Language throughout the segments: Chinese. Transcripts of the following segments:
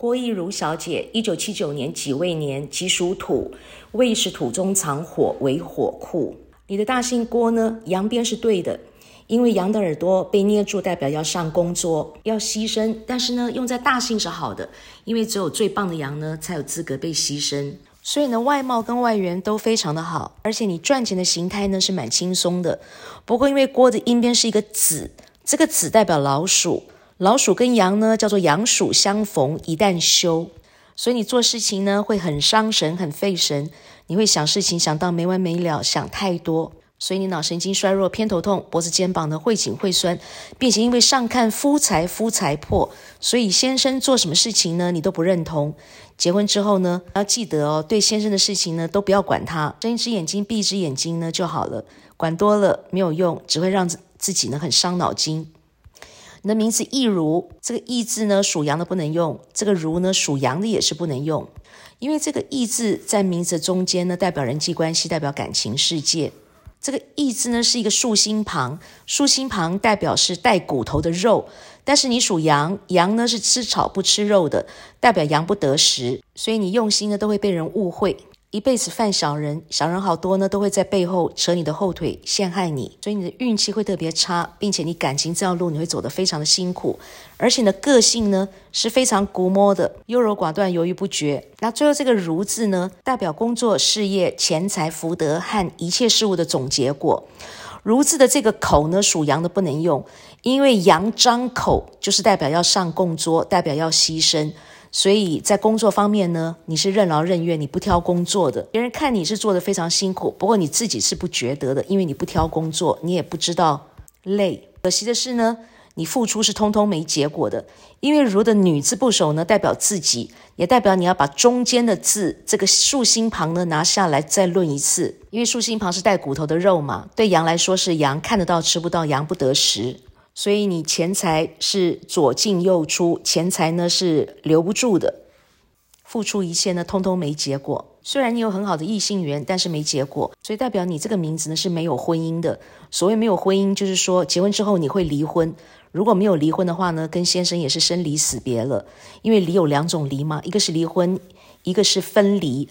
郭亦如小姐，一九七九年己未年，己属土，未是土中藏火，为火库。你的大姓郭呢？阳边是对的，因为羊的耳朵被捏住，代表要上工作，要牺牲。但是呢，用在大姓是好的，因为只有最棒的羊呢，才有资格被牺牲。所以呢，外貌跟外缘都非常的好，而且你赚钱的形态呢是蛮轻松的。不过因为郭的阴边是一个子，这个子代表老鼠，老鼠跟羊呢叫做羊鼠相逢一旦休，所以你做事情呢会很伤神、很费神，你会想事情想到没完没了，想太多。所以你脑神经衰弱、偏头痛、脖子、肩膀呢会紧会酸，并且因为上看夫财夫财破，所以先生做什么事情呢，你都不认同。结婚之后呢，要记得哦，对先生的事情呢都不要管他，睁一只眼睛闭一只眼睛呢就好了。管多了没有用，只会让自自己呢很伤脑筋。你的名字易如，这个易字呢属阳的不能用，这个如呢属阳的也是不能用，因为这个易字在名字中间呢代表人际关系，代表感情世界。这个“义”字呢是一个竖心旁，竖心旁代表是带骨头的肉，但是你属羊，羊呢是吃草不吃肉的，代表羊不得食，所以你用心呢都会被人误会。一辈子犯小人，小人好多呢，都会在背后扯你的后腿，陷害你，所以你的运气会特别差，并且你感情这条路你会走得非常的辛苦，而且你的个性呢是非常古摸的，优柔寡断，犹豫不决。那最后这个“如”字呢，代表工作、事业、钱财、福德和一切事物的总结果。“如”字的这个口呢，属羊的不能用，因为羊张口就是代表要上供桌，代表要牺牲。所以在工作方面呢，你是任劳任怨，你不挑工作的。别人看你是做的非常辛苦，不过你自己是不觉得的，因为你不挑工作，你也不知道累。可惜的是呢，你付出是通通没结果的。因为如的女字部首呢，代表自己，也代表你要把中间的字这个竖心旁呢拿下来再论一次。因为竖心旁是带骨头的肉嘛，对羊来说是羊看得到吃不到，羊不得食。所以你钱财是左进右出，钱财呢是留不住的，付出一切呢，通通没结果。虽然你有很好的异性缘，但是没结果，所以代表你这个名字呢是没有婚姻的。所谓没有婚姻，就是说结婚之后你会离婚。如果没有离婚的话呢，跟先生也是生离死别了。因为离有两种离嘛，一个是离婚，一个是分离。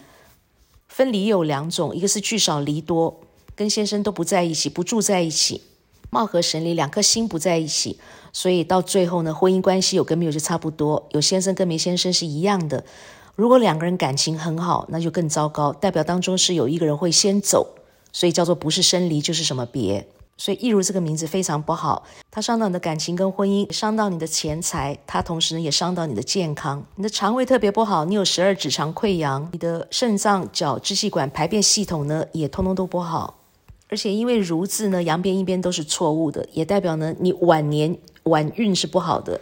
分离有两种，一个是聚少离多，跟先生都不在一起，不住在一起。貌合神离，两颗心不在一起，所以到最后呢，婚姻关系有跟没有就差不多，有先生跟没先生是一样的。如果两个人感情很好，那就更糟糕，代表当中是有一个人会先走，所以叫做不是生离就是什么别。所以一如这个名字非常不好，它伤到你的感情跟婚姻，伤到你的钱财，它同时呢也伤到你的健康。你的肠胃特别不好，你有十二指肠溃疡，你的肾脏、脚、支气管、排便系统呢也通通都不好。而且因为“如”字呢，阳边一边都是错误的，也代表呢你晚年晚运是不好的。